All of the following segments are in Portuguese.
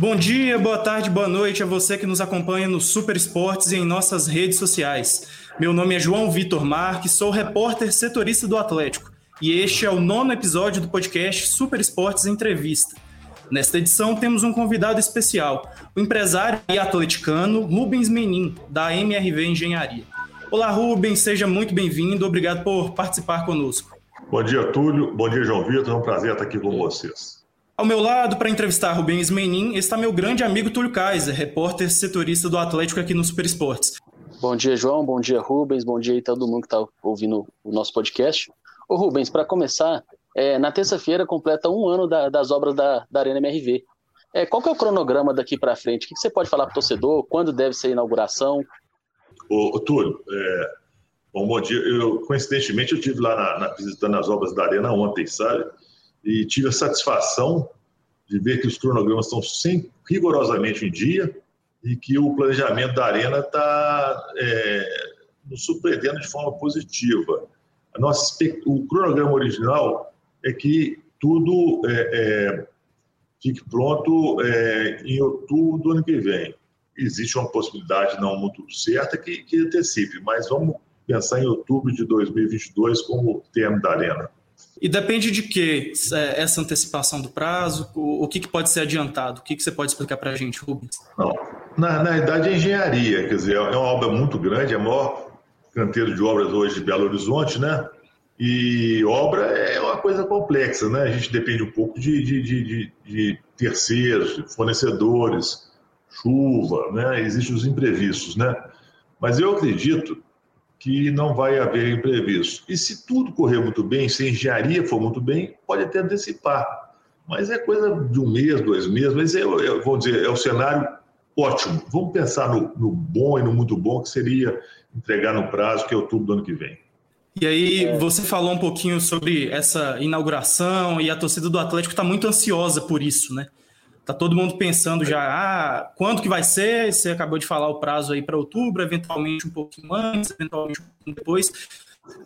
Bom dia, boa tarde, boa noite a você que nos acompanha no Super Esportes e em nossas redes sociais. Meu nome é João Vitor Marques, sou repórter setorista do Atlético e este é o nono episódio do podcast Super Esportes Entrevista. Nesta edição temos um convidado especial, o empresário e atleticano Rubens Menin, da MRV Engenharia. Olá, Rubens, seja muito bem-vindo, obrigado por participar conosco. Bom dia, Túlio, bom dia, João Vitor, é um prazer estar aqui com vocês. Ao meu lado, para entrevistar Rubens Menin, está meu grande amigo Túlio Kaiser, repórter setorista do Atlético aqui no Super Esportes. Bom dia, João. Bom dia, Rubens. Bom dia aí todo mundo que está ouvindo o nosso podcast. Ô, Rubens, para começar, é, na terça-feira completa um ano da, das obras da, da Arena MRV. É, qual que é o cronograma daqui para frente? O que, que, você pode falar para o torcedor? Quando deve ser a inauguração? Ô, ô Túlio, é, bom, bom dia. Eu, coincidentemente, eu tive lá na, na, visitando as obras da Arena ontem, sabe? e tive a satisfação de ver que os cronogramas estão rigorosamente em dia e que o planejamento da Arena está é, nos surpreendendo de forma positiva. A nossa, o cronograma original é que tudo é, é, fique pronto é, em outubro do ano que vem. Existe uma possibilidade não muito certa que, que antecipe, mas vamos pensar em outubro de 2022 como termo da Arena. E depende de que é, essa antecipação do prazo? O, que, que pode ser adiantado? O que, que você pode explicar para a gente, Rubens? Não, na, na verdade é engenharia, quer dizer, é uma obra muito grande, é o maior canteiro de obras hoje de Belo Horizonte, né? E obra é uma coisa complexa, né? A gente depende um pouco de, de, de, de terceiros, fornecedores, chuva, né? Existem os imprevistos, né? Mas eu acredito que não vai haver imprevisto. E se tudo correr muito bem, se a engenharia for muito bem, pode até antecipar. Mas é coisa de um mês, dois meses, mas é, é, vou dizer, é o cenário ótimo. Vamos pensar no, no, bom e no muito bom, que seria entregar no prazo, que é outubro do ano que vem. E aí, você falou um pouquinho sobre essa inauguração e a torcida do Atlético está muito ansiosa por isso, né? Tá todo mundo pensando já, ah, quando que vai ser? Você acabou de falar o prazo aí para outubro, eventualmente um pouquinho antes, eventualmente um pouquinho depois.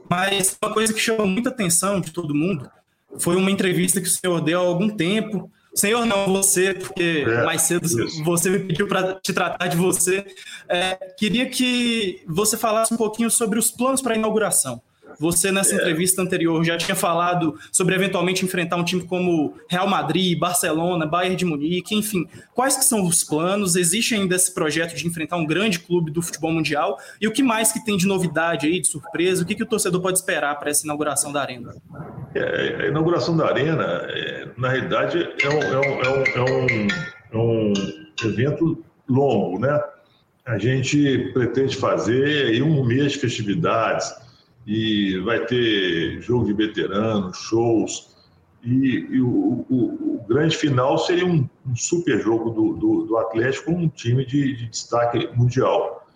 Mas uma coisa que chamou muita atenção de todo mundo foi uma entrevista que o senhor deu há algum tempo. Senhor, não, você, porque é, mais cedo isso. você me pediu para te tratar de você. É, queria que você falasse um pouquinho sobre os planos para a inauguração. Você, nessa é. entrevista anterior, já tinha falado sobre eventualmente enfrentar um time como Real Madrid, Barcelona, Bayern de Munique, enfim. Quais que são os planos? Existe ainda esse projeto de enfrentar um grande clube do futebol mundial? E o que mais que tem de novidade aí, de surpresa? O que, que o torcedor pode esperar para essa inauguração da Arena? É, a inauguração da Arena, é, na realidade, é um, é um, é um, é um evento longo, né? A gente pretende fazer aí um mês de festividades, e vai ter jogo de veteranos, shows, e, e o, o, o, grande final seria um, um super jogo do, do, do, Atlético com um time de, de, destaque mundial.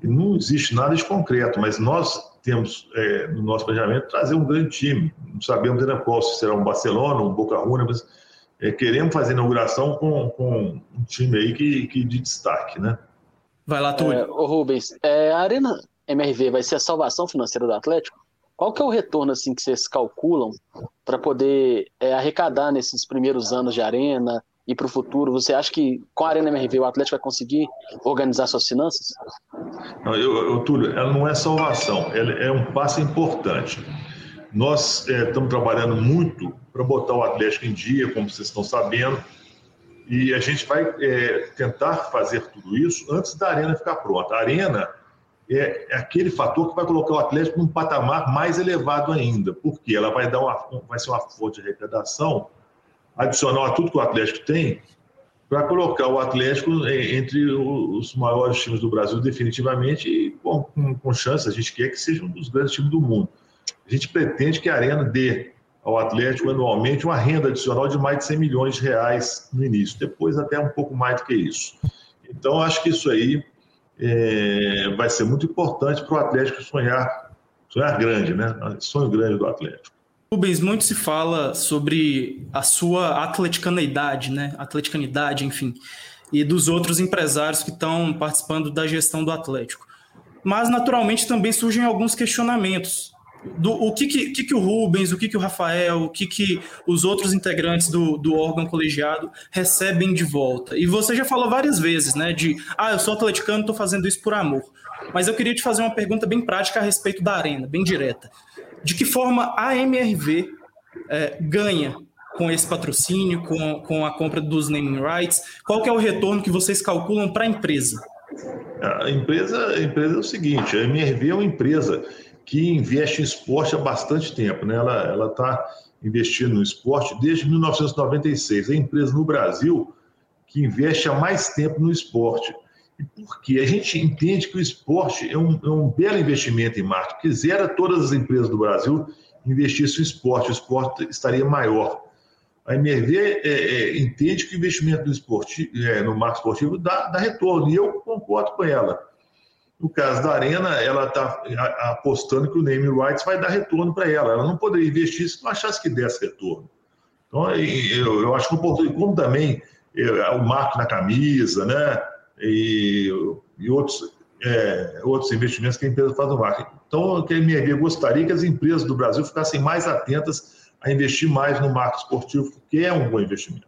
E não existe nada de concreto, mas nós temos é, no nosso planejamento trazer um grande time. Não sabemos ainda qual, se será um Barcelona, um Boca Juniors, mas é, queremos fazer a inauguração com, com um time aí que, que de destaque, né? Vai lá, Túlio. É, Rubens, é, a Arena MRV vai ser a salvação financeira do Atlético? Qual que é o retorno assim que vocês calculam para poder é, arrecadar nesses primeiros anos de arena e para o futuro? Você acha que com a Arena MRV o Atlético vai conseguir organizar suas finanças? Não, eu, eu, Túlio, ela não é salvação, ela é um passo importante. Nós é, estamos trabalhando muito para botar o Atlético em dia, como vocês estão sabendo, e a gente vai é, tentar fazer tudo isso antes da arena ficar pronta. A arena é, é aquele fator que vai colocar o Atlético num patamar mais elevado ainda, porque ela vai, dar uma, vai ser uma fonte de arrecadação adicional a tudo que o Atlético tem, para colocar o Atlético entre os maiores times do Brasil, definitivamente, e com, com, com chance, a gente quer que seja um dos grandes times do mundo. A gente pretende que a Arena dê ao Atlético anualmente uma renda adicional de mais de 100 milhões de reais no início, depois até um pouco mais do que isso. Então, acho que isso aí é, vai ser muito importante para o Atlético sonhar, sonhar grande, né? Sonho grande do Atlético. Rubens, muito se fala sobre a sua atleticanidade, né? Atleticanidade, enfim, e dos outros empresários que estão participando da gestão do Atlético. Mas, naturalmente, também surgem alguns questionamentos do o que, que, que, que o Rubens, o que, que o Rafael, o que, que os outros integrantes do, do órgão colegiado recebem de volta. E você já falou várias vezes, né? De ah, eu sou atleticano, estou fazendo isso por amor. Mas eu queria te fazer uma pergunta bem prática a respeito da arena, bem direta. De que forma a MRV é, ganha com esse patrocínio, com, com a compra dos naming rights? Qual que é o retorno que vocês calculam para a empresa? A empresa, a empresa é o seguinte, a MRV é uma empresa que investe em esporte há bastante tempo. Né? Ela está investindo no esporte desde 1996. É a empresa no Brasil que investe há mais tempo no esporte. E por quê? A gente entende que o esporte é um, é um belo investimento em marketing. Quisera todas as empresas do Brasil investissem no esporte, o esporte estaria maior. A MRV é, é, entende que o investimento no, esporte, é, no marketing esportivo dá, dá retorno, e eu concordo com ela. No caso da Arena, ela está apostando que o name rights vai dar retorno para ela. Ela não poderia investir se não achasse que desse retorno. Então, eu, eu acho que o como também o marco na camisa, né? E, e outros, é, outros investimentos que a empresa faz no marketing. Então, que a MRV gostaria que as empresas do Brasil ficassem mais atentas a investir mais no marco esportivo, que é um bom investimento.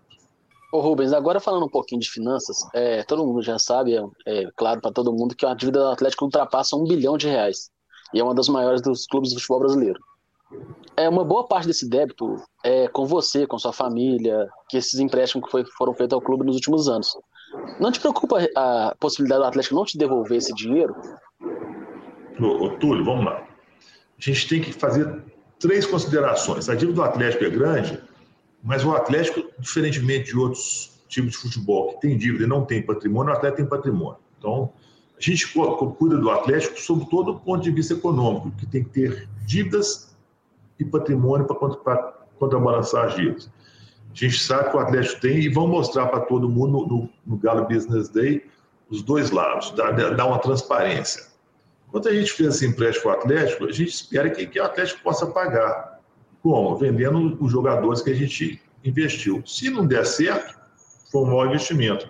Ô Rubens, agora falando um pouquinho de finanças, é, todo mundo já sabe, é, é claro para todo mundo, que a dívida do Atlético ultrapassa um bilhão de reais e é uma das maiores dos clubes do futebol brasileiro. É uma boa parte desse débito é com você, com sua família, que esses empréstimos que foi, foram feitos ao clube nos últimos anos. Não te preocupa a possibilidade do Atlético não te devolver esse dinheiro? Ô, ô, Túlio, vamos lá. A gente tem que fazer três considerações. A dívida do Atlético é grande, mas o Atlético, diferentemente de outros times de futebol que tem dívida e não tem patrimônio, o Atlético tem patrimônio. Então, a gente cuida do Atlético sob todo o ponto de vista econômico, que tem que ter dívidas e patrimônio para contrabalançar as dívidas. A gente sabe que o Atlético tem e vão mostrar para todo mundo no, no, Galo Business Day os dois lados, dar, dar uma transparência. Quando a gente fez esse empréstimo para o Atlético, a gente espera que, que o Atlético possa pagar como? Vendendo os jogadores que a gente investiu. Se não der certo, foi um mau investimento.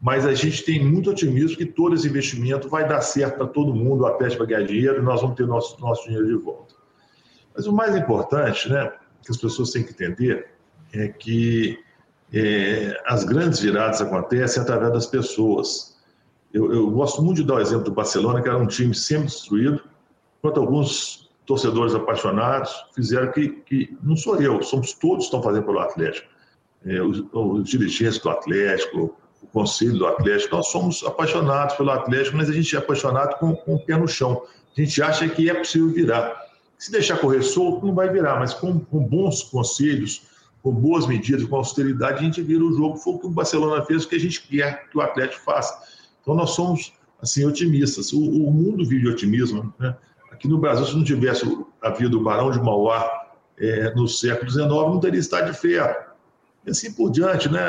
Mas a gente tem muito otimismo que todo esse investimento vai dar certo para todo mundo, o Atlético vai ganhar dinheiro e nós vamos ter nosso, nosso dinheiro de volta. Mas o mais importante, né, que as pessoas têm que entender, é que é, as grandes viradas acontecem através das pessoas. Eu, eu, gosto muito de dar o exemplo do Barcelona, que era um time sempre destruído, enquanto alguns torcedores apaixonados fizeram que, que não sou eu, somos todos que estão fazendo pelo Atlético. É, os, os, dirigentes do Atlético, o conselho do Atlético, nós somos apaixonados pelo Atlético, mas a gente é apaixonado com, com o pé no chão. A gente acha que é possível virar. Se deixar correr solto, não vai virar, mas com, com bons conselhos, com boas medidas, com austeridade, a gente vira o jogo. Foi o que o Barcelona fez, o que a gente quer que o Atlético faça. Então nós somos assim otimistas. O, o mundo vive otimismo, né? Aqui no Brasil, se não tivesse havido o Barão de Mauá é, no século XIX, não teria estado de ferro. E assim por diante, né?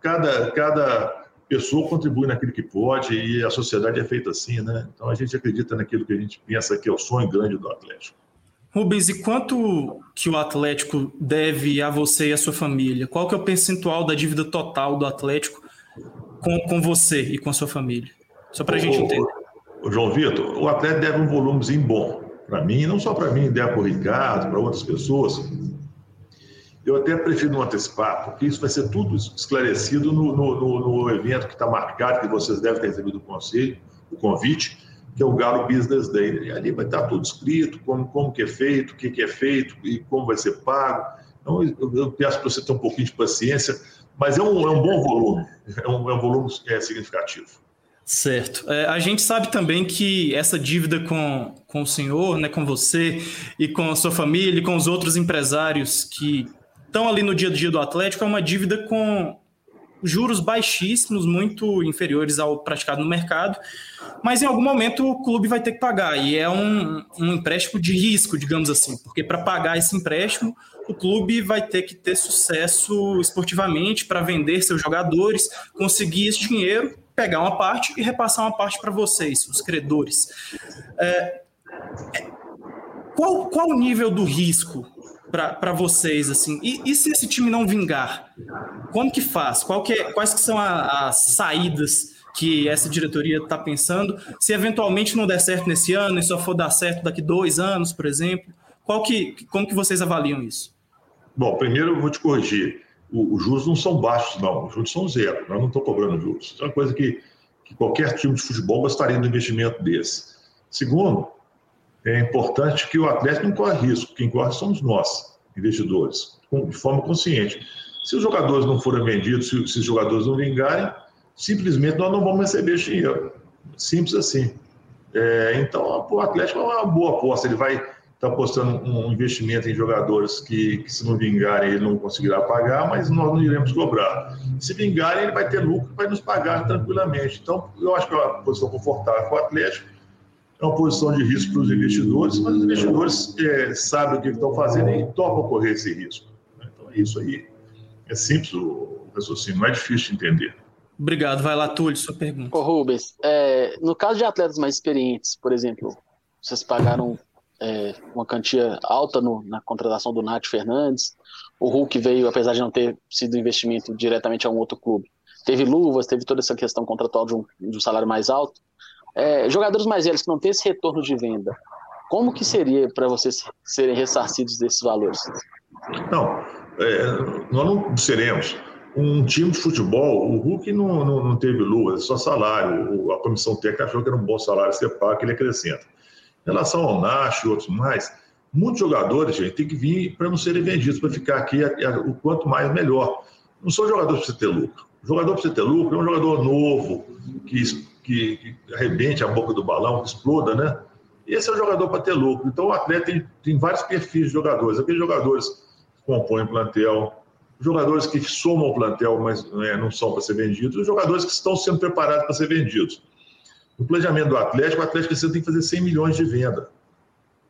Cada, cada pessoa contribui naquilo que pode e a sociedade é feita assim, né? Então a gente acredita naquilo que a gente pensa que é o sonho grande do Atlético. Rubens, e quanto que o Atlético deve a você e a sua família? Qual que é o percentual da dívida total do Atlético com, com você e com a sua família? Só para a gente entender. João Vitor, o atleta deve um volumezinho bom para mim, não só para mim, deve para o Ricardo, para outras pessoas. Eu até prefiro não antecipar, porque isso vai ser tudo esclarecido no, no, no evento que está marcado, que vocês devem ter recebido o conselho, o convite, que é o Galo Business Day. E ali vai estar tudo escrito, como, como que é feito, o que, que é feito e como vai ser pago. Então, eu, eu peço para você ter um pouquinho de paciência, mas é um, é um bom volume, é um, é um volume é, significativo. Certo. É, a gente sabe também que essa dívida com, com o senhor, né, com você e com a sua família e com os outros empresários que estão ali no dia a dia do Atlético é uma dívida com juros baixíssimos, muito inferiores ao praticado no mercado, mas em algum momento o clube vai ter que pagar, e é um, um empréstimo de risco, digamos assim, porque para pagar esse empréstimo, o clube vai ter que ter sucesso esportivamente para vender seus jogadores, conseguir esse dinheiro pegar uma parte e repassar uma parte para vocês, os credores. É, é, qual, qual o nível do risco para vocês assim? E, e, se esse time não vingar, como que faz? Que é, quais que são a, as saídas que essa diretoria está pensando? Se eventualmente não der certo nesse ano e só for dar certo daqui dois anos, por exemplo, Qual que, como que vocês avaliam isso? Bom, primeiro eu vou te corrigir. Os juros não são baixos, não. Os juros são zero. Nós não estamos cobrando juros. Isso é uma coisa que, que qualquer time de futebol gostaria um investimento desse. Segundo, é importante que o Atlético não corra risco. Quem corre somos nós, investidores, de forma consciente. Se os jogadores não forem vendidos, se, os jogadores não vingarem, simplesmente nós não vamos receber dinheiro. Simples assim. É, então, o Atlético é uma boa aposta. Ele vai estar tá apostando um investimento em jogadores que, que, se não vingarem, ele não conseguirá pagar, mas nós não iremos cobrar. Se vingarem, ele vai ter lucro, vai nos pagar tranquilamente. Então, eu acho que é uma posição confortável para o Atlético. É uma posição de risco para os investidores, mas os investidores é, sabem o que estão fazendo e topam correr esse risco. Então, é isso aí. É simples o raciocínio, não é difícil de entender. Obrigado. Vai lá, Túlio, sua pergunta. Ô, Rubens, é, no caso de atletas mais experientes, por exemplo, vocês pagaram é, uma quantia alta no, na contratação do Nath Fernandes, o Hulk veio, apesar de não ter sido investimento diretamente a um outro clube, teve luvas, teve toda essa questão contratual de um, de um salário mais alto. É, jogadores mais velhos que não têm esse retorno de venda, como que seria para vocês serem ressarcidos desses valores? Não, é, nós não seremos um time de futebol, o Hulk não, não, não teve lua, é só salário. A comissão técnica achou que era um bom salário ser pago, que ele acrescenta. Em relação ao Nash e outros mais, muitos jogadores, gente, tem que vir para não serem vendidos, para ficar aqui o quanto mais melhor. Não são jogadores para você ter lucro. O jogador para você ter lucro é um jogador novo, que, que, que arrebente a boca do balão, que exploda, né? Esse é o jogador para ter lucro. Então o atleta tem, tem vários perfis de jogadores. Aqueles jogadores que compõem o plantel, jogadores que somam o plantel, mas é, não são para ser vendidos, os jogadores que estão sendo preparados para ser vendidos. No planejamento do Atlético, o Atlético tem que fazer 100 milhões de venda.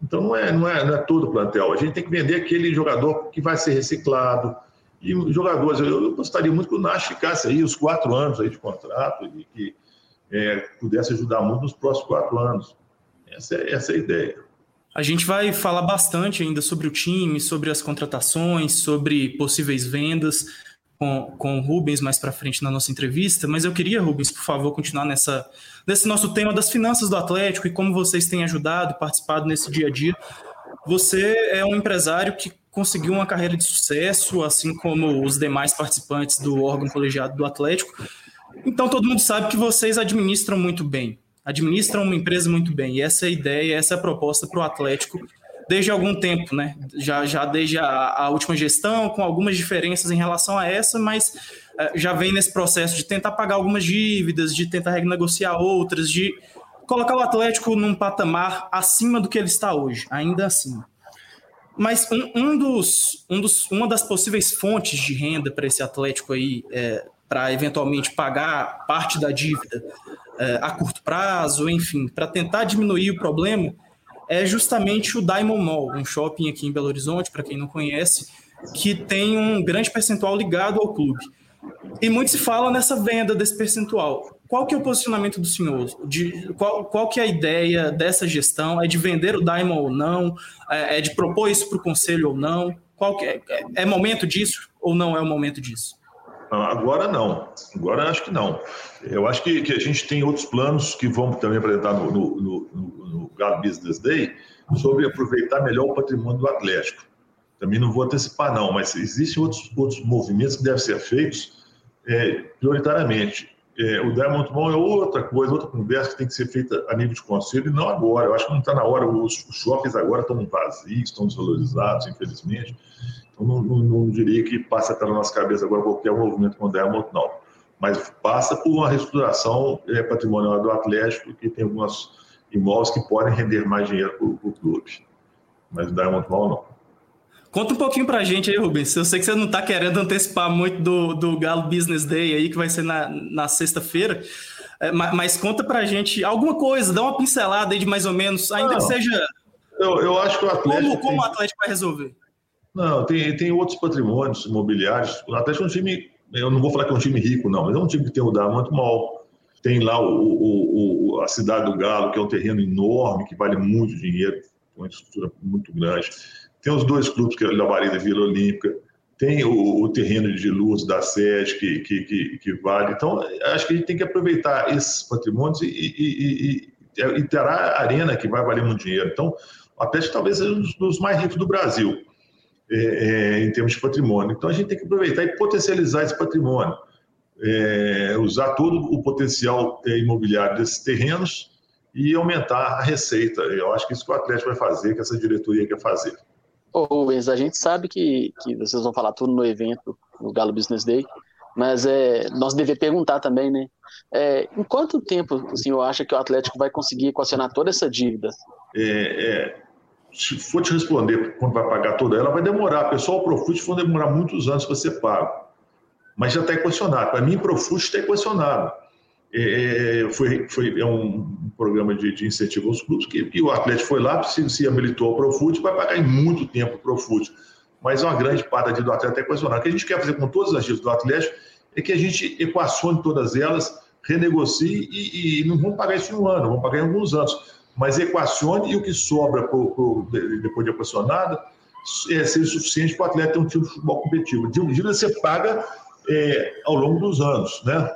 Então não é, não é, não é todo o plantel. A gente tem que vender aquele jogador que vai ser reciclado. E jogadores, eu gostaria muito que o Nash ficasse aí os quatro anos aí de contrato e que é, pudesse ajudar muito nos próximos quatro anos. Essa é, essa é a ideia. A gente vai falar bastante ainda sobre o time, sobre as contratações, sobre possíveis vendas com, com o Rubens mais para frente na nossa entrevista, mas eu queria, Rubens, por favor, continuar nessa, nesse nosso tema das finanças do Atlético e como vocês têm ajudado e participado nesse dia a dia. Você é um empresário que conseguiu uma carreira de sucesso, assim como os demais participantes do órgão colegiado do Atlético. Então todo mundo sabe que vocês administram muito bem administram uma empresa muito bem. E essa é a ideia, essa é a proposta para o Atlético desde algum tempo, né? Já, já desde a, a, última gestão, com algumas diferenças em relação a essa, mas uh, já vem nesse processo de tentar pagar algumas dívidas, de tentar renegociar outras, de colocar o Atlético num patamar acima do que ele está hoje, ainda assim. Mas um, um, dos, um dos, uma das possíveis fontes de renda para esse Atlético aí, é, para eventualmente pagar parte da dívida, é, a curto prazo, enfim, para tentar diminuir o problema, é justamente o Diamond Mall, um shopping aqui em Belo Horizonte, para quem não conhece, que tem um grande percentual ligado ao clube. E muito se fala nessa venda desse percentual. Qual que é o posicionamento do senhor? De, qual, qual que é a ideia dessa gestão? É de vender o Diamond ou não? É, é de propor isso para o conselho ou não? Qual é, é, é momento disso ou não é o momento disso? Agora não. Agora acho que não. Eu acho que, que a gente tem outros planos que vamos também apresentar no, no, no, no Business Day sobre aproveitar melhor o patrimônio do Atlético. Também não vou antecipar, não, mas existem outros, outros movimentos que devem ser feitos é, prioritariamente. É, o Diamond Mall é outra coisa, outra conversa que tem que ser feita a nível de conselho, e não agora. Eu acho que não está na hora. Os, os shoppings agora estão vazios, estão desvalorizados, infelizmente. Então, não, não, não, diria que passa pela nossa cabeça agora qualquer movimento com o Diamond, não. Mas passa por uma reestruturação é, patrimonial do Atlético, que tem alguns imóveis que podem render mais dinheiro para o clube. Mas o Diamond Mall, não. Conta um pouquinho para a gente aí, Rubens. Eu sei que você não está querendo antecipar muito do, do Galo Business Day aí, que vai ser na, na sexta-feira. É, mas, mas, conta para a gente alguma coisa, dá uma pincelada aí de mais ou menos, ainda não, que seja. Eu, eu acho que o Atlético. Como, como tem... o Atlético vai resolver? Não, tem, tem outros patrimônios imobiliários. O Atlético é um time, eu não vou falar que é um time rico, não, mas é um time que tem o Diamond Mall, tem lá o, o, o, a cidade do Galo, que é um terreno enorme, que vale muito dinheiro, uma estrutura muito grande. Tem os dois clubes, que é o Labareda e Vila Olímpica, tem o, o, terreno de luz da sede que, que, que, que, vale. Então, acho que a gente tem que aproveitar esses patrimônios e, e, e, e terá a arena que vai valer muito dinheiro. Então, O Atlético talvez seja um dos mais ricos do Brasil, é, é, em termos de patrimônio. Então a gente tem que aproveitar e potencializar esse patrimônio, é, usar todo o potencial é, imobiliário desses terrenos e aumentar a receita. Eu acho que isso que o Atlético vai fazer, que essa diretoria quer fazer. Ô Rubens, a gente sabe que, que vocês vão falar tudo no evento, no Galo Business Day, mas é, nós devemos perguntar também, né? É, em quanto tempo o senhor acha que o Atlético vai conseguir equacionar toda essa dívida? É, é, se for te responder quando vai pagar toda ela, vai demorar. Pessoal, o Profut vão demorar muitos anos para ser pago. Mas já está equacionado. Para mim, o Profut está equacionado. É, é, foi, foi, é um programa de, de incentivo aos clubes que, o Atlético foi lá, se, se habilitou ao Profut, vai pagar em muito tempo o Profut. Mas uma grande parte do Atlético é equacionado. O que a gente quer fazer com todas as dívidas do Atlético é que a gente equacione todas elas, renegocie e, e não vamos pagar isso em um ano, vamos pagar em alguns anos. Mas equacione e o que sobra por, por, depois de equacionada é, seja suficiente para o atleta ter um time de futebol competitivo. Dívida você paga é, ao longo dos anos, né?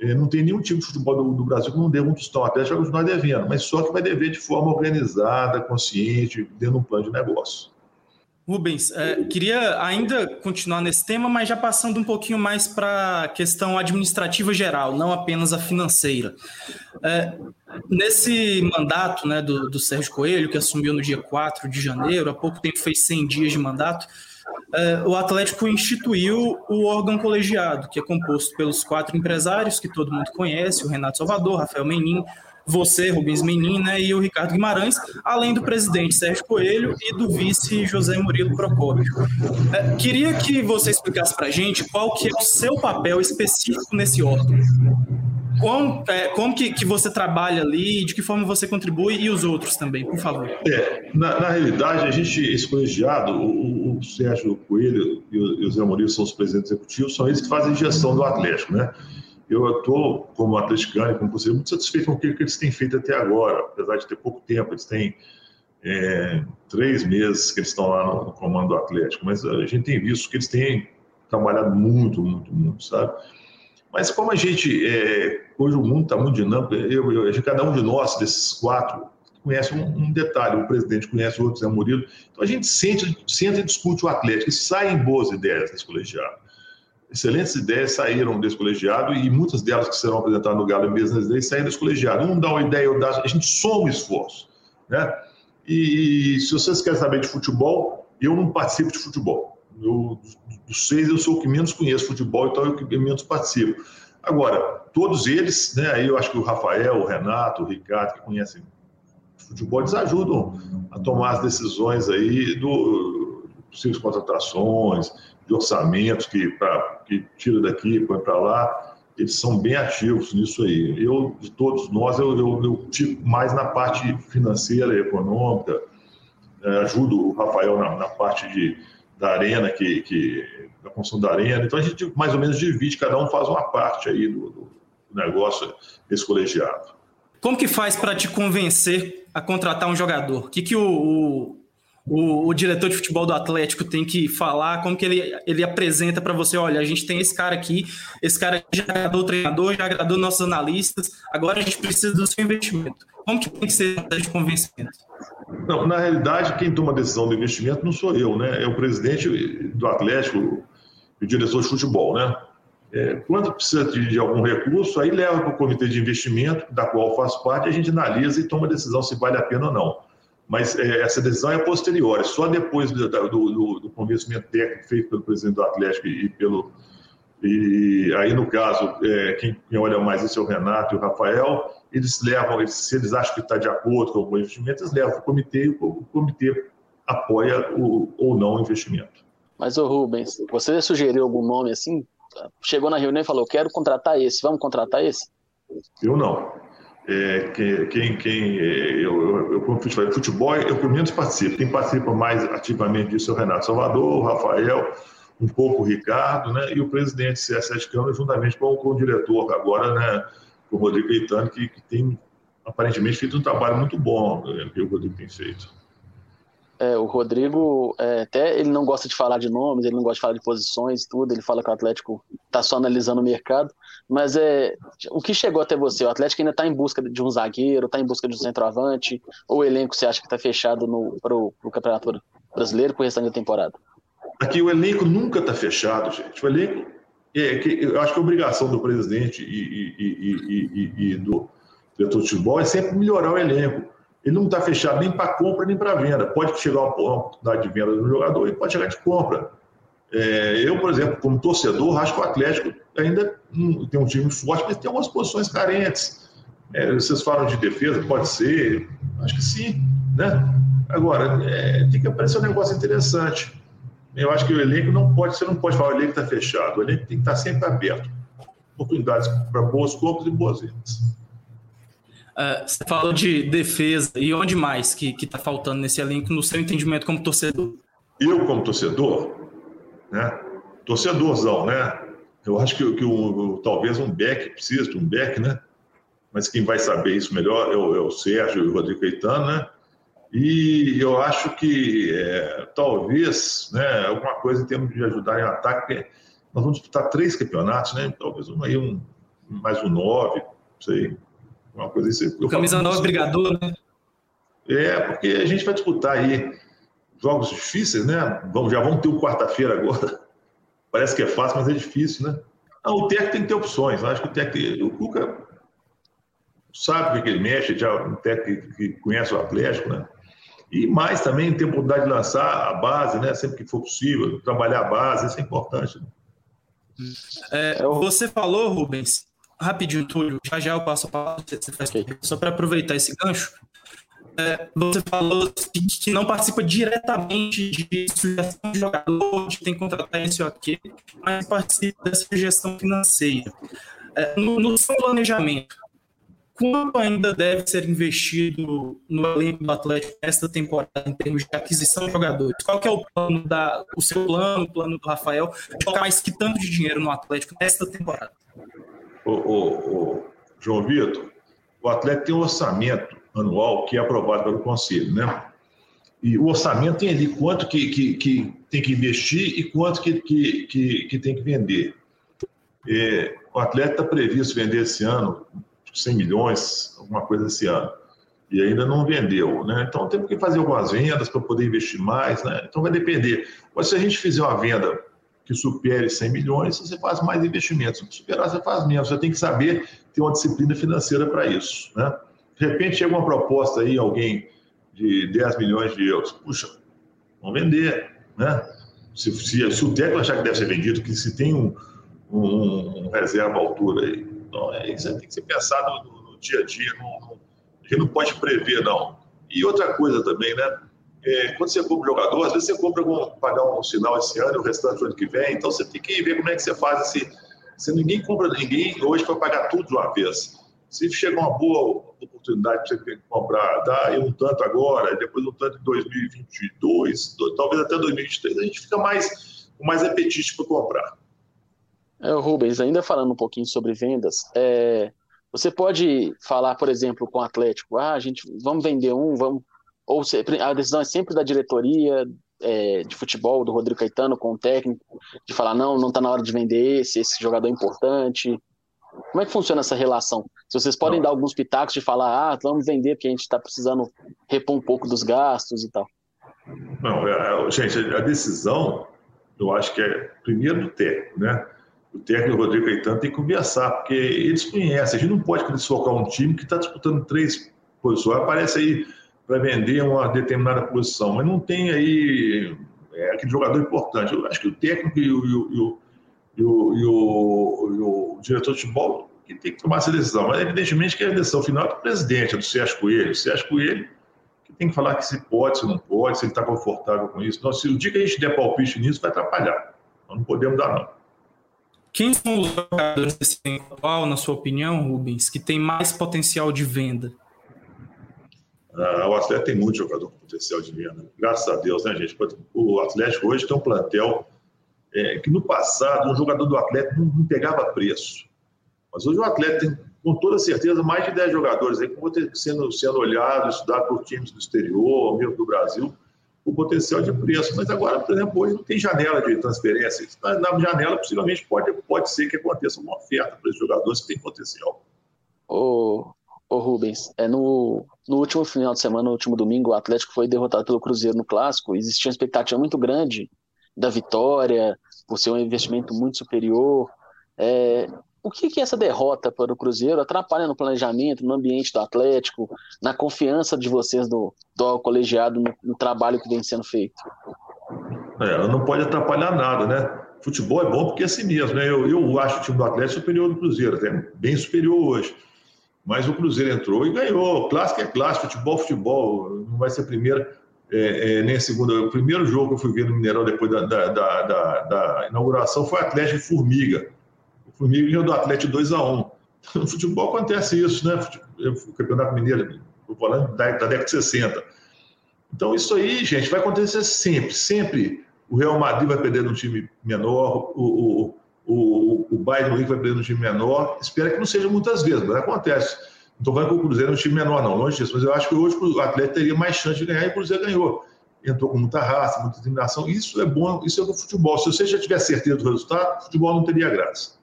É, não tem nenhum time de futebol do, do Brasil que não dê um tostão. Até já continuar devendo, mas só que vai dever de forma organizada, consciente, dentro de um plano de negócio. Rubens, é, queria ainda continuar nesse tema, mas já passando um pouquinho mais para a questão administrativa geral, não apenas a financeira. É, nesse mandato né, do, do, Sérgio Coelho, que assumiu no dia 4 de janeiro, há pouco tempo fez 100 dias de mandato, é, o Atlético instituiu o órgão colegiado, que é composto pelos quatro empresários que todo mundo conhece, o Renato Salvador, Rafael Menin, você, Rubens Menin, né, e o Ricardo Guimarães, além do presidente Sérgio Coelho e do vice José Murilo Procópio. É, queria que você explicasse para a gente qual que é o seu papel específico nesse órgão. Como, é, como que, que você trabalha ali, de que forma você contribui e os outros também, por favor. É, na, na realidade, a gente, esse colegiado, o, o Sérgio Coelho e o, e o Zé Murilo são os presidentes executivos, são eles que fazem gestão do Atlético, né? Eu estou, como atleticano e como conselheiro, muito satisfeito com o que eles têm feito até agora, apesar de ter pouco tempo, eles têm é, três meses que eles estão lá no, no, comando do Atlético, mas a gente tem visto que eles têm trabalhado muito, muito, muito, sabe? Mas como a gente, é, hoje o mundo está muito dinâmico, eu, eu, cada um de nós, desses quatro, conhece um, um, detalhe, o presidente conhece outros, é Murilo, então a gente sente, senta e discute o Atlético e saem boas ideias nesse colegiado excelentes ideias saíram desse colegiado e muitas delas que serão apresentadas no Galo Business Day saíram desse colegiado. Um dá uma ideia, eu dá, a gente soma esforço. Né? E se vocês querem saber de futebol, eu não participo de futebol. Eu, dos seis, eu sou o que menos conheço futebol, então eu que menos participo. Agora, todos eles, né, aí eu acho que o Rafael, o Renato, o Ricardo, que conhecem futebol, eles ajudam a tomar as decisões aí do possíveis contratações, de orçamentos que, pra, que tira daqui, põe para lá, eles são bem ativos nisso aí. Eu, de todos nós, eu, eu, eu tipo mais na parte financeira econômica, é, ajudo o Rafael na, na, parte de, da arena, que, que, da construção da arena. Então a gente mais ou menos divide, cada um faz uma parte aí do, do negócio desse colegiado. Como que faz para te convencer a contratar um jogador? O que, que o, o o, o, diretor de futebol do Atlético tem que falar, como que ele, ele apresenta para você, olha, a gente tem esse cara aqui, esse cara já agradou o treinador, já agradou nossos analistas, agora a gente precisa do seu investimento. Como que tem que ser de convencimento? Não, na realidade, quem toma a decisão do investimento não sou eu, né? É o presidente do Atlético e o diretor de futebol, né? É, quando precisa de, de, algum recurso, aí leva para o comitê de investimento, da qual faço parte, a gente analisa e toma a decisão se vale a pena ou não mas é, essa decisão é posterior, é só depois do, do, do, convencimento técnico feito pelo presidente do Atlético e pelo. E aí, no caso, é, quem, quem, olha mais isso é o Renato e o Rafael, eles levam, eles, se eles acham que está de acordo com o investimento, eles levam para o comitê e o, o comitê apoia o, ou não o investimento. Mas, ô Rubens, você sugeriu algum nome assim? Chegou na reunião e falou: quero contratar esse, vamos contratar esse? Eu não. É, quem, quem é, eu, eu, eu, futebol, eu por menos participo. Quem participa mais ativamente disso é o Renato Salvador, o Rafael, um pouco o Ricardo, né? E o presidente CS7 Câmara, juntamente com, com, o diretor agora, né? O Rodrigo Caetano, que, que tem aparentemente feito um trabalho muito bom né, que o Rodrigo tem feito. É, o Rodrigo, é, até ele não gosta de falar de nomes, ele não gosta de falar de posições, tudo. Ele fala que o Atlético está só analisando o mercado. Mas é o que chegou até você? O Atlético ainda está em busca de um zagueiro, está em busca de um centroavante? Ou o elenco você acha que está fechado para o Campeonato Brasileiro para o restante da temporada? Aqui o elenco nunca está fechado, gente. O elenco, é, que, eu acho que a obrigação do presidente e, e, e, e do diretor de futebol é sempre melhorar o elenco ele não está fechado nem para compra nem para venda. Pode chegar uma oportunidade de venda do jogador e pode chegar de compra. É, eu, por exemplo, como torcedor, acho que o Atlético ainda tem um time forte, mas tem algumas posições carentes. É, vocês falam de defesa, pode ser, acho que sim, né? Agora, é, tem que aparecer um negócio interessante. Eu acho que o elenco não pode, você não pode falar o elenco está fechado, o elenco tem que estar sempre aberto. Oportunidades para boas compras e boas vendas. Uh, você falou de defesa e onde mais que está faltando nesse elenco, no seu entendimento como torcedor? Eu, como torcedor, né? Torcedorzão, né? Eu acho que, que o, talvez um back precisa de um back, né? Mas quem vai saber isso melhor é o, é o Sérgio e o Rodrigo Caetano, né? E eu acho que é, talvez, né, alguma coisa em termos de ajudar em ataque, nós vamos disputar três campeonatos, né? Talvez um aí, um, mais um nove, não sei. Uma coisa assim. O camisa 9 brigador, né? É, porque a gente vai disputar aí jogos difíceis, né? Vamos, já vamos ter o quarta-feira agora. Parece que é fácil, mas é difícil, né? Não, o técnico tem que ter opções. Eu acho que o técnico, o Cuca sabe o que ele mexe, já um técnico que conhece o Atlético, né? E mais também tem oportunidade de lançar a base, né? Sempre que for possível, trabalhar a base, isso é importante. Né? É, você falou, Rubens, rapidinho, Túlio, já já eu passo a palavra, você faz okay. só para aproveitar esse gancho. É, você falou que não participa diretamente de sugestão de jogador, de tem que contratar esse ou aquele, mas participa dessa gestão financeira. É, no, no, seu planejamento, quanto ainda deve ser investido no elenco do Atlético nesta temporada em termos de aquisição de jogadores? Qual que é o plano da, o seu plano, o plano do Rafael, de colocar mais que tanto de dinheiro no Atlético nesta temporada? o, o, o João Vitor, o atleta tem um orçamento anual que é aprovado pelo conselho, né? E o orçamento tem ali quanto que, que, que tem que investir e quanto que, que, que, que tem que vender. É, o atleta está previsto vender esse ano 100 milhões, alguma coisa esse ano, e ainda não vendeu, né? Então temos que fazer algumas vendas para poder investir mais, né? Então vai depender. Mas se a gente fizer uma venda que supere 100 milhões, você faz mais investimentos. Se superar, você faz menos. Você tem que saber ter uma disciplina financeira para isso. Né? De repente chega uma proposta aí, alguém de 10 milhões de euros. Puxa, vamos vender. Né? Se, se, se o técnico achar que deve ser vendido, que se tem um, um, um reserva altura aí. Então, é, isso tem que ser pensado no, no dia a dia. Não, a gente não pode prever, não. E outra coisa também, né? É, quando você compra um jogador, às vezes você compra para pagar um sinal esse ano e o restante ano que vem, então você tem que ver como é que você faz. Se ninguém compra ninguém hoje para pagar tudo de uma vez. Se chegar uma boa oportunidade para você comprar, dá um tanto agora, depois um tanto em 2022, talvez até 2023, a gente fica mais com mais apetite para comprar. É, Rubens, ainda falando um pouquinho sobre vendas, é, você pode falar, por exemplo, com o Atlético, ah, a gente vamos vender um, vamos ou a decisão é sempre da diretoria é, de futebol, do Rodrigo Caetano, com o técnico, de falar, não, não está na hora de vender esse, esse jogador é importante. Como é que funciona essa relação? Se vocês podem não. dar alguns pitacos de falar, ah, vamos vender porque a gente está precisando repor um pouco dos gastos e tal. Não, é, é, gente, a decisão, eu acho que é primeiro do técnico, né? O técnico Rodrigo Caetano tem que conversar, porque eles conhecem. A gente não pode desfocar um time que está disputando três posições. Aparece aí para vender uma determinada posição, mas não tem aí é, aquele jogador importante. Eu acho que o técnico e o, e o, e o, e o, o diretor de futebol que tem que tomar essa decisão. Mas, evidentemente, que a decisão final é do presidente, é do Sérgio Coelho. O Sérgio Coelho que tem que falar que se pode, se não pode, se ele está confortável com isso. Então, se o dia que a gente der palpite nisso, vai atrapalhar. Nós não podemos dar, não. Quem são os jogadores desse atual, na sua opinião, Rubens, que tem mais potencial de venda? Uh, o Atlético tem muito jogador com potencial de venda. Graças a Deus, né, gente? O Atlético hoje tem um plantel é, que no passado um jogador do Atlético não, não, pegava preço. Mas hoje o Atlético tem, com toda certeza, mais de 10 jogadores aí que sendo, sendo olhados, estudados por times do exterior, mesmo do Brasil, o potencial de preço. Mas agora, por exemplo, hoje não tem janela de transferência. Na janela, possivelmente, pode, pode ser que aconteça uma oferta para os jogadores que têm potencial. Ô, ô Rubens, é no, no último final de semana, no último domingo, o Atlético foi derrotado pelo Cruzeiro no Clássico. Existia uma expectativa muito grande da vitória, por ser um investimento muito superior. É, o que, que essa derrota para o Cruzeiro atrapalha no planejamento, no ambiente do Atlético, na confiança de vocês do, do colegiado no, no trabalho que vem sendo feito? É, ela não pode atrapalhar nada, né? Futebol é bom porque é assim mesmo, né? Eu, eu acho o time do Atlético superior do Cruzeiro, até bem superior hoje. Mas o Cruzeiro entrou e ganhou. Clássico é clássico, futebol, futebol. Não vai ser a primeira, é, é, nem a segunda. O primeiro jogo que eu fui ver no Mineirão depois da, da, da, da, inauguração foi Atlético e Formiga. O Formiga ganhou do Atlético 2 a 1 No futebol acontece isso, né? O Campeonato Mineiro, estou falando da, da década de 60. Então, isso aí, gente, vai acontecer sempre. Sempre o Real Madrid vai perder no time menor, o, o, o, o Bayern Munique vai perder no time menor. Espero que não seja muitas vezes, mas acontece. Estou falando que o Cruzeiro é um time menor, não, longe disso, mas eu acho que hoje o Atlético teria mais chance de ganhar e o Cruzeiro ganhou. Entrou com muita raça, muita determinação. Isso é bom, isso é do futebol. Se você já tiver certeza do resultado, o futebol não teria graça.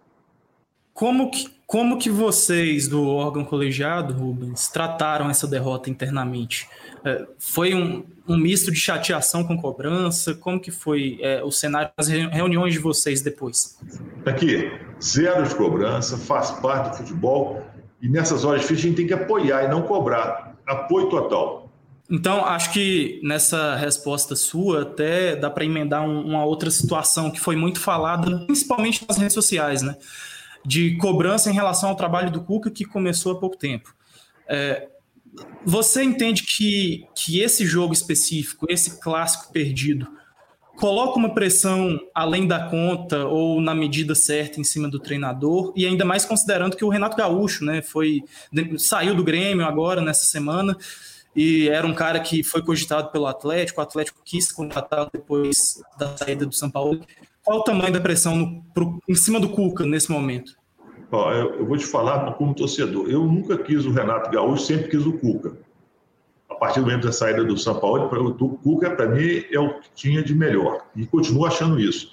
Como que, como que vocês do órgão colegiado, Rubens, trataram essa derrota internamente? É, foi um, um, misto de chateação com cobrança? Como que foi é, o cenário das reuniões de vocês depois? Aqui, zero de cobrança, faz parte do futebol e nessas horas difíceis a gente tem que apoiar e não cobrar. Apoio total. Então, acho que nessa resposta sua até dá para emendar um, uma outra situação que foi muito falada, principalmente nas redes sociais, né? de cobrança em relação ao trabalho do Cuca, que começou há pouco tempo. É, você entende que, que esse jogo específico, esse clássico perdido, coloca uma pressão além da conta ou na medida certa em cima do treinador, e ainda mais considerando que o Renato Gaúcho né, foi, saiu do Grêmio agora nessa semana e era um cara que foi cogitado pelo Atlético, o Atlético quis contratar depois da saída do São Paulo. Qual o tamanho da pressão no, pro, em cima do Cuca nesse momento? Eu, eu, vou te falar como torcedor. Eu nunca quis o Renato Gaúcho, sempre quis o Cuca. Partir do momento da saída do São Paulo, o Cuca, para mim, é o que tinha de melhor. E continuo achando isso.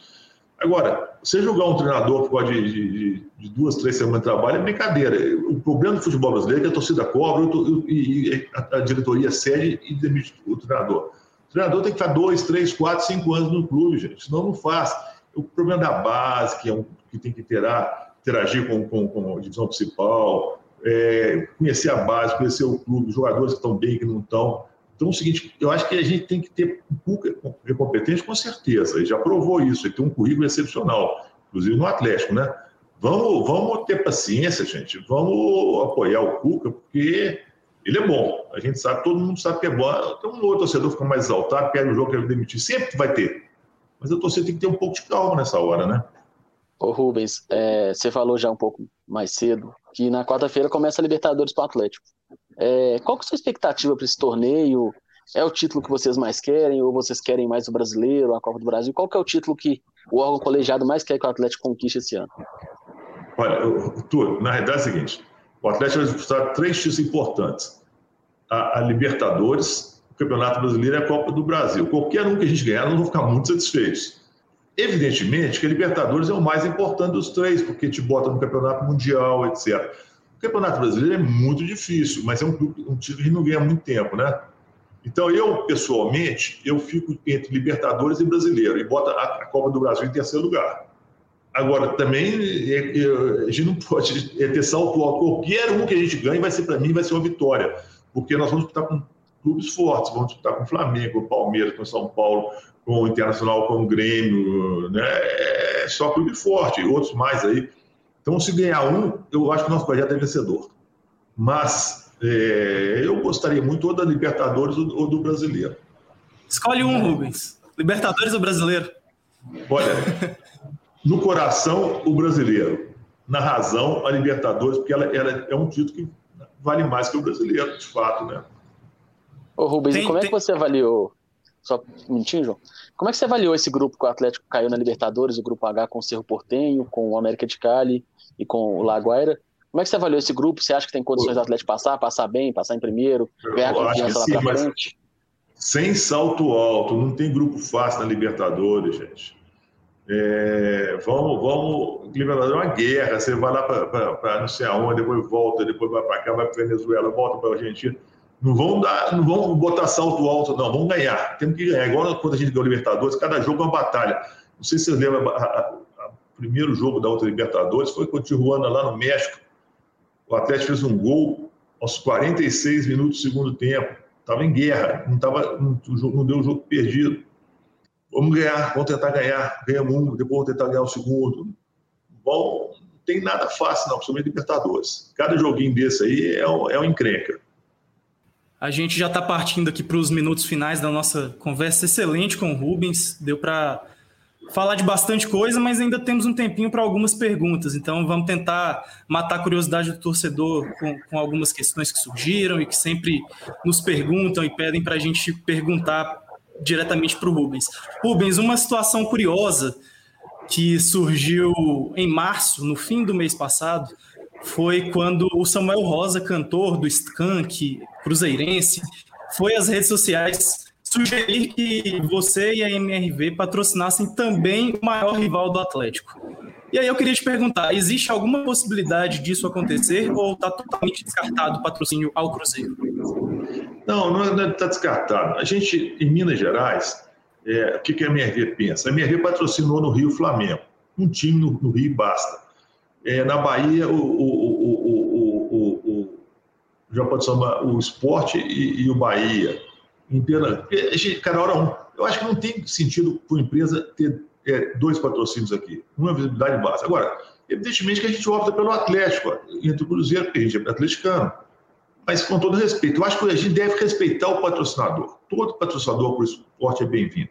Agora, você jogar um treinador que pode de, de, de, duas, três semanas de trabalho é brincadeira. O problema do futebol brasileiro é que a torcida cobra e, e a, diretoria cede e demite o treinador. O treinador tem que ficar dois, três, quatro, cinco anos no clube, gente. Senão não faz. O problema da base, que, é um, que tem que ter interagir com, com, com a divisão principal, é, conhecer a base, conhecer o clube, jogadores que estão bem que não estão. Então, é o seguinte, eu acho que a gente tem que ter um de competente, com certeza. Ele já provou isso, ele tem um currículo excepcional, inclusive no Atlético, né? Vamos, vamos ter paciência, gente. Vamos apoiar o Cuca, porque ele é bom. A gente sabe, todo mundo sabe que é bom. Então, um outro torcedor fica mais exaltado, pega o jogo que ele demitir. Sempre vai ter. Mas a torcida tem que ter um pouco de calma nessa hora, né? Ô Rubens, é, você falou já um pouco mais cedo que na quarta-feira começa a Libertadores para o Atlético. É, qual que é a sua expectativa para esse torneio? É o título que vocês mais querem ou vocês querem mais o Brasileiro, a Copa do Brasil? Qual que é o título que o órgão colegiado mais quer que o Atlético conquiste esse ano? Olha, Túlio, na realidade é o seguinte, o Atlético vai disputar três títulos importantes. A, a, Libertadores, o Campeonato Brasileiro e a Copa do Brasil. Qualquer um que a gente ganhar, não vou ficar muito satisfeitos. Evidentemente que a Libertadores é o mais importante dos três, porque te bota no Campeonato Mundial, etc. O Campeonato Brasileiro é muito difícil, mas é um, um título que não ganha muito tempo, né? Então, eu, pessoalmente, eu fico entre Libertadores e Brasileiro, e bota a, a Copa do Brasil em terceiro lugar. Agora, também, é, é, a gente não pode é, ter salto alto. Qualquer um que a gente ganhe vai ser, para mim, vai ser uma vitória, porque nós vamos disputar com clubes fortes, vamos disputar com o Flamengo, o Palmeiras, com o São Paulo, com o Internacional, com o Grêmio, né? É só clube forte, outros mais aí. Então, se ganhar um, eu acho que o nosso projeto é vencedor. Mas é, eu gostaria muito ou da Libertadores ou, do Brasileiro. Escolhe um, Rubens. Libertadores ou Brasileiro? Olha, no coração, o Brasileiro. Na razão, a Libertadores, porque ela, ela é um título que vale mais que o Brasileiro, de fato, né? Ô, Rubens, tem, como é que você avaliou só mentindo, João. Como é que você avaliou esse grupo que o Atlético caiu na Libertadores, o grupo H com o Cerro Portenho, com o América de Cali e com o Laguaira? Como é que você avaliou esse grupo? Você acha que tem condições do Atlético passar, passar bem, passar em primeiro, ganhar confiança lá pra frente? Sem salto alto, não tem grupo fácil na Libertadores, gente. É, vamos, vamos, Libertadores é uma guerra. Você vai lá para não sei aonde, depois volta, depois vai para cá, vai para Venezuela, volta para a Argentina. Não vão dar, não vão botar salto alto, não. Vamos ganhar. Temos que ganhar. Igual quando a gente ganhou Libertadores, cada jogo é uma batalha. Não sei se você lembra, o primeiro jogo da outra Libertadores foi com o Tijuana lá no México. O Atlético fez um gol aos 46 minutos do segundo tempo. Estava em guerra, não, tava, não, não deu o jogo perdido. Vamos ganhar, vamos tentar ganhar. Ganhamos um, depois vamos tentar ganhar o segundo. Bom, não tem nada fácil, não, principalmente Libertadores. Cada joguinho desse aí é um, é um encrenca. A gente já está partindo aqui para os minutos finais da nossa conversa excelente com o Rubens. Deu para falar de bastante coisa, mas ainda temos um tempinho para algumas perguntas. Então vamos tentar matar a curiosidade do torcedor com, com, algumas questões que surgiram e que sempre nos perguntam e pedem para a gente perguntar diretamente para o Rubens. Rubens, uma situação curiosa que surgiu em março, no fim do mês passado, foi quando o Samuel Rosa, cantor do Skank, cruzeirense, foi às redes sociais sugerir que você e a MRV patrocinassem também o maior rival do Atlético. E aí eu queria te perguntar, existe alguma possibilidade disso acontecer ou está totalmente descartado o patrocínio ao Cruzeiro? Não, não está descartado. A gente, em Minas Gerais, é, o que, que a MRV pensa? A MRV patrocinou no Rio Flamengo. Um time no, no Rio basta. É, na Bahia, o, o, o, já pode chamar o esporte e, e o Bahia em pena. Hora um. Eu acho que não tem sentido para uma empresa ter é, dois patrocínios aqui. Uma visibilidade básica. Agora, evidentemente que a gente opta pelo Atlético, entre o Cruzeiro, porque a gente é atleticano. Mas com todo respeito, eu acho que a gente deve respeitar o patrocinador. Todo patrocinador para o esporte é bem-vindo.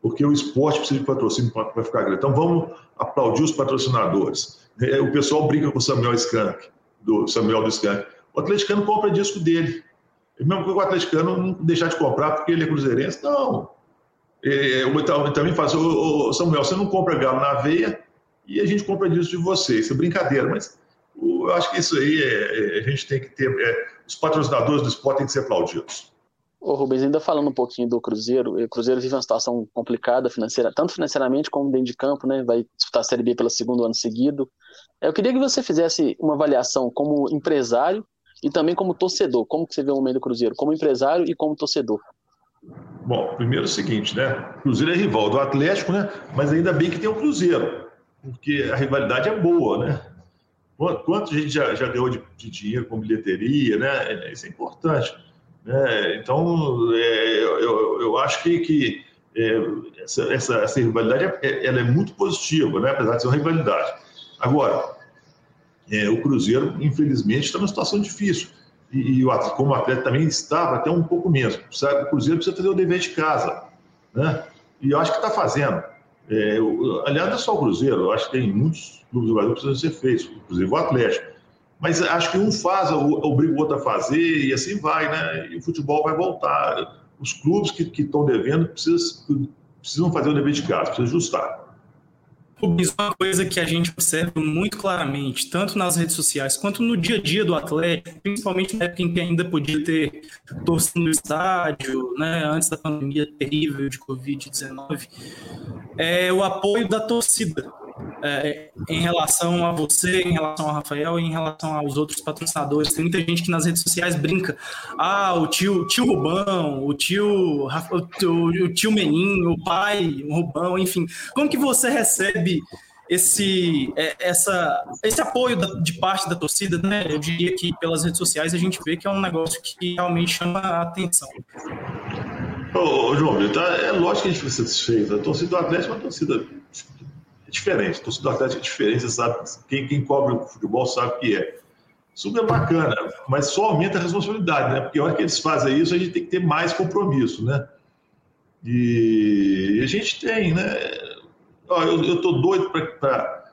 Porque o esporte precisa de patrocínio para ficar grande. Então vamos aplaudir os patrocinadores. É, o pessoal brinca com o Samuel Skank, do Samuel do Skank. O atleticano compra disco dele. Mesmo que o atleticano não deixar de comprar porque ele é cruzeirense, não. Eu também faz, ô, Samuel, você não compra galo na veia e a gente compra disso de você. Isso é brincadeira, mas eu acho que isso aí é, é, a gente tem que ter. É, os patrocinadores do esporte têm que ser aplaudidos. Ô Rubens, ainda falando um pouquinho do Cruzeiro, o Cruzeiro vive uma situação complicada financeira, tanto financeiramente como dentro de campo, né? Vai disputar a Série B pelo segundo ano seguido. Eu queria que você fizesse uma avaliação como empresário e também como torcedor. Como que você vê o momento do Cruzeiro? Como empresário e como torcedor? Bom, primeiro é o seguinte, né? Cruzeiro é rival do Atlético, né? Mas ainda bem que tem o Cruzeiro, porque a rivalidade é boa, né? Quanto a gente já, já ganhou de, de, dinheiro com bilheteria, né? Isso é importante. Né? Então, é, eu, eu acho que, que é, essa, essa, essa, rivalidade é, ela é muito positiva, né? apesar de ser uma rivalidade. Agora, é, o Cruzeiro, infelizmente, está numa situação difícil. E, e o, como o atleta também estava, até um pouco menos. Sabe? O Cruzeiro precisa fazer o dever de casa. Né? E eu acho que está fazendo. É, aliás, não é só o Cruzeiro, eu acho que tem muitos clubes do Brasil que precisam ser feitos, inclusive o Atlético. Mas acho que um faz, obriga o outro a fazer, e assim vai, né? E o futebol vai voltar. Os clubes que estão devendo precisam, precisam fazer o dever de casa, precisam ajustar. Rubens, uma coisa que a gente observa muito claramente, tanto nas redes sociais quanto no dia a dia do Atlético, principalmente na época em que ainda podia ter torcida no estádio, né, antes da pandemia terrível de Covid-19, é o apoio da torcida é, em relação a você, em relação ao Rafael e em relação aos outros patrocinadores. Tem muita gente que nas redes sociais brinca. Ah, o tio, tio Rubão, o tio, o, o tio Menin, o pai, o Rubão, enfim. Como que você recebe esse, é, essa, esse apoio de parte da torcida, né? Eu diria que pelas redes sociais a gente vê que é um negócio que realmente chama a atenção. Ô, João é lógico que a gente fica satisfeito. A torcida do Atlético é uma torcida diferente. Torcedor Atlético é diferente, você sabe, quem, quem cobre o futebol sabe o que é. Isso é bacana, mas só aumenta a responsabilidade, né? Porque a hora que eles fazem isso, a gente tem que ter mais compromisso, né? E a gente tem, né? Ó, eu estou doido para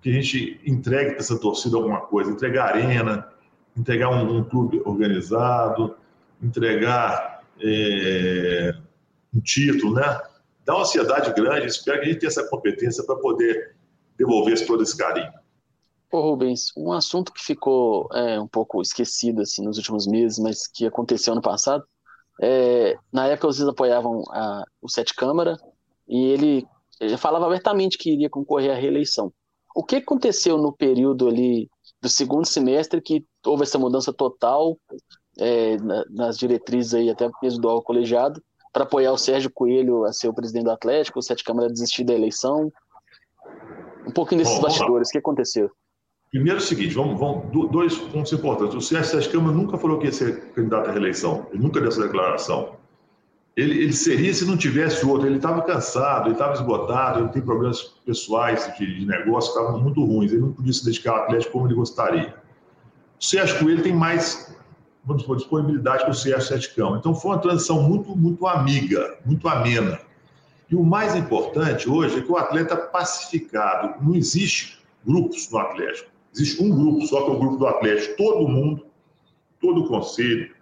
que a gente entregue para essa torcida alguma coisa, entregar arena, entregar um, um clube organizado, entregar é, um título, né? Dá uma ansiedade grande. Espero que a gente tenha essa competência para poder devolver todo esse carinho. Ô Rubens, um assunto que ficou é, um pouco esquecido assim nos últimos meses, mas que aconteceu ano passado, É, na época vocês apoiavam a, o Sete Câmara e ele, ele falava abertamente que iria concorrer à reeleição. O que aconteceu no período ali do segundo semestre que houve essa mudança total é, nas diretrizes aí até mesmo do colegiado para apoiar o Sérgio Coelho a ser o presidente do Atlético, o Sete Câmara desistir da eleição? Um pouquinho desses Bom, bastidores, o que aconteceu? Primeiro é o seguinte, vamos, vamos, dois pontos importantes. O Sérgio Câmara nunca falou que ia ser candidato à reeleição, ele nunca deu essa declaração. Ele, ele seria se não tivesse outro, ele estava cansado, ele estava esgotado, ele tem problemas pessoais de, de negócio que estavam muito ruins, ele não podia se dedicar ao Atlético como ele gostaria. O Sérgio Coelho tem mais vamos supor, disponibilidade que o Sérgio Sete Câmara. Então foi uma transição muito, muito amiga, muito amena. E o mais importante hoje é que o atleta pacificado. Não existe grupos no Atlético. Existe um grupo só, que é o grupo do Atlético. Todo mundo, todo o conselho,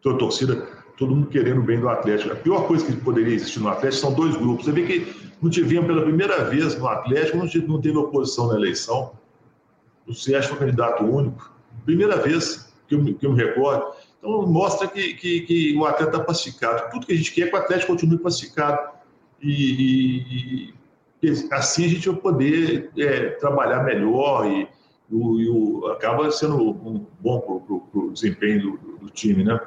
toda a torcida, todo mundo querendo o bem do Atlético. A pior coisa que poderia existir no Atlético são dois grupos. Você vê que não tivemos pela primeira vez no Atlético, não teve oposição na eleição. O Sérgio foi candidato único. Primeira vez que eu, que eu me recordo. Então, mostra que, que, que o atleta está pacificado. Tudo que a gente quer é que o Atlético continue pacificado. E, e, e assim a gente vai poder é, trabalhar melhor e, o, e o, acaba sendo um bom para o desempenho do, do, time, né?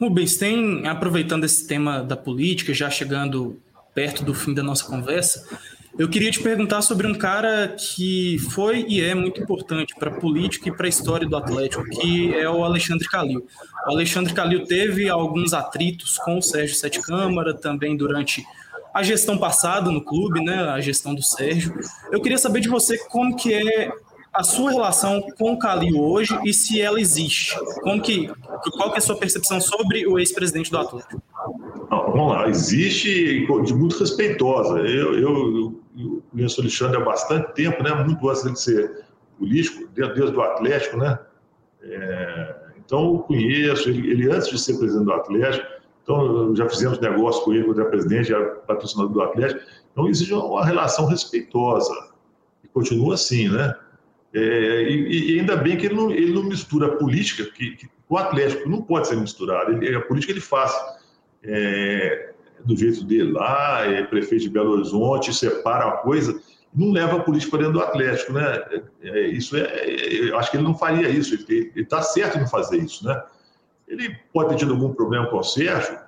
Rubens, tem, aproveitando esse tema da política, já chegando perto do fim da nossa conversa, eu queria te perguntar sobre um cara que foi e é muito importante para a política e para a história do Atlético, que é o Alexandre Calil. O Alexandre Calil teve alguns atritos com o Sérgio Sete Câmara, também durante a gestão passada no clube, né, a gestão do Sérgio. Eu queria saber de você como que é a sua relação com o Calil hoje e se ela existe. Como que, qual que é a sua percepção sobre o ex-presidente do Atlético? Não, vamos lá, existe de muito respeitosa. Eu, eu, eu conheço o Alexandre há bastante tempo, né? muito antes de ser político, desde o Atlético, né? É, então, eu conheço ele, ele, antes de ser presidente do Atlético, então já fizemos negócio com ele quando era presidente, patrocinador do Atlético. Então, existe uma relação respeitosa e continua assim, né? É, e, e, ainda bem que ele não, ele não mistura a política que, que, o Atlético não pode ser misturado. Ele, a política ele faz é, do jeito dele lá, é prefeito de Belo Horizonte, separa a coisa, não leva a política para dentro do Atlético, né? É, é isso é, é, eu acho que ele não faria isso, ele está certo em não fazer isso, né? Ele pode ter tido algum problema com o Sérgio,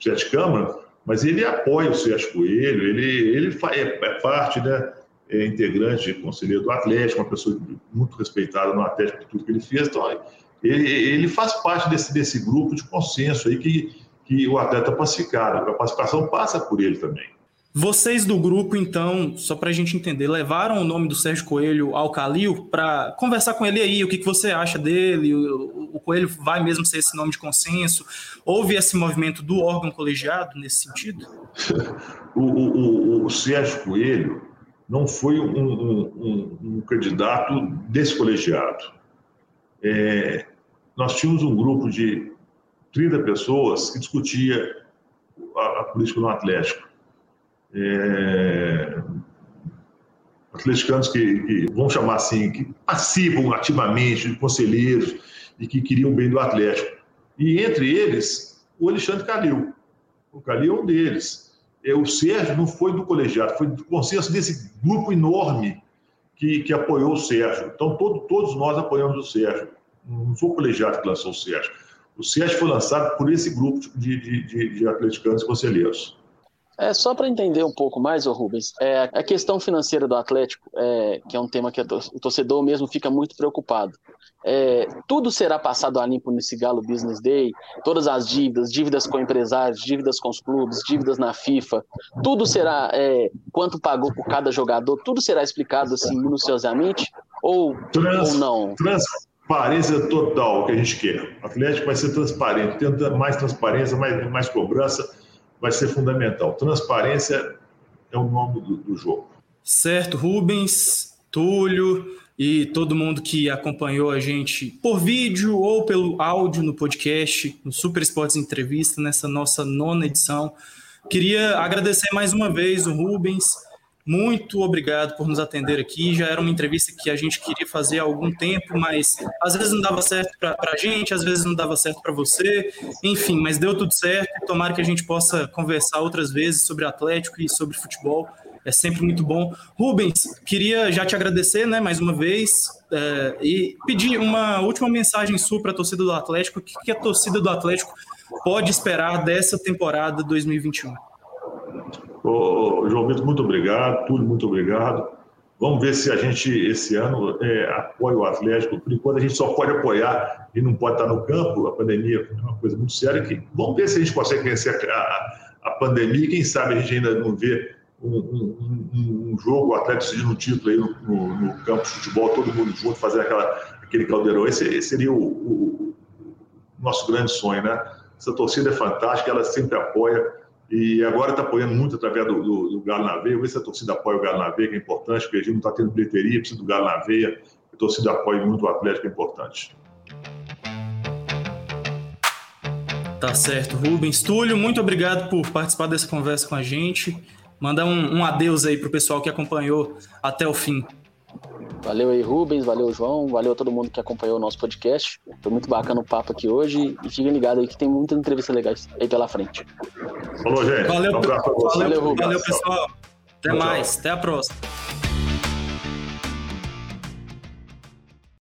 Sérgio Câmara, mas ele apoia o Sérgio Coelho, ele, ele é, é parte, né? É integrante, conselheiro do Atlético, uma pessoa muito respeitada no Atlético por tudo que ele fez, então ele, ele faz parte desse, desse grupo de consenso aí que que o atleta pacificado. A pacificação passa por ele também. Vocês do grupo, então, só para a gente entender, levaram o nome do Sérgio Coelho ao Calil para conversar com ele aí, o que, que você acha dele? O, o, Coelho vai mesmo ser esse nome de consenso? Houve esse movimento do órgão colegiado nesse sentido? o, o, o, Sérgio Coelho não foi um, um, um candidato desse colegiado. É, nós tínhamos um grupo de 30 pessoas que discutia a, a política no Atlético. É, atleticanos que, que, vamos chamar assim, que participam ativamente de conselheiros e que queriam bem do Atlético. E entre eles, o Alexandre Calil. O Calil é um deles. É, o Sérgio não foi do colegiado, foi do consenso desse grupo enorme que, que apoiou o Sérgio. Então, todo, todos nós apoiamos o Sérgio. Não foi o colegiado que lançou o Sérgio. O CIES foi lançado por esse grupo de, de, de, de atleticanos e conselheiros. É, só para entender um pouco mais, ô Rubens, é, a questão financeira do Atlético, é, que é um tema que o torcedor mesmo fica muito preocupado. É, tudo será passado a limpo nesse Galo Business Day, todas as dívidas, dívidas com empresários, dívidas com os clubes, dívidas na FIFA, tudo será, é, quanto pagou por cada jogador, tudo será explicado assim minuciosamente ou, trans, ou não? Trans, transparência total que a gente quer. O Atlético vai ser transparente, tenta mais transparência, mais, mais cobrança, vai ser fundamental. Transparência é o nome do, do jogo. Certo, Rubens, Túlio e todo mundo que acompanhou a gente por vídeo ou pelo áudio no podcast, no Super Esportes Entrevista, nessa nossa nona edição. Queria agradecer mais uma vez o Rubens muito obrigado por nos atender aqui. Já era uma entrevista que a gente queria fazer há algum tempo, mas às vezes não dava certo para a gente, às vezes não dava certo para você. Enfim, mas deu tudo certo. Tomara que a gente possa conversar outras vezes sobre Atlético e sobre futebol. É sempre muito bom. Rubens, queria já te agradecer né, mais uma vez é, e pedir uma última mensagem sua para a torcida do Atlético. O que a torcida do Atlético pode esperar dessa temporada 2021? João Vitor, muito obrigado. Túlio, muito obrigado. Vamos ver se a gente, esse ano, é, apoia o Atlético. Por enquanto, a gente só pode apoiar e não pode estar no campo. A pandemia é uma coisa muito séria. Que, vamos ver se a gente consegue vencer a, a, a pandemia. Quem sabe a gente ainda não vê um, um, um jogo, o Atlético decidindo um título aí no, no, no, campo de futebol, todo mundo junto, fazer aquela, aquele caldeirão. Esse, esse seria o, o, nosso grande sonho, né? Essa torcida é fantástica, ela sempre apoia e agora está apoiando muito através do, do, do Galo na Veia. Ver se a torcida apoia o Galo na Veia, que é importante, porque a gente não está tendo bilheteria, precisa do Galo na Veia. A torcida apoia muito o Atlético, é importante. Tá certo, Rubens. Túlio, muito obrigado por participar dessa conversa com a gente. Mandar um, um adeus aí para o pessoal que acompanhou até o fim. Valeu aí, Rubens, valeu, João, valeu a todo mundo que acompanhou o nosso podcast. Foi muito bacana o papo aqui hoje e fiquem ligados aí que tem muitas entrevistas legais aí pela frente. Falou, gente. Valeu, um valeu, valeu, valeu, pessoal. Até tchau, mais, tchau. até a próxima.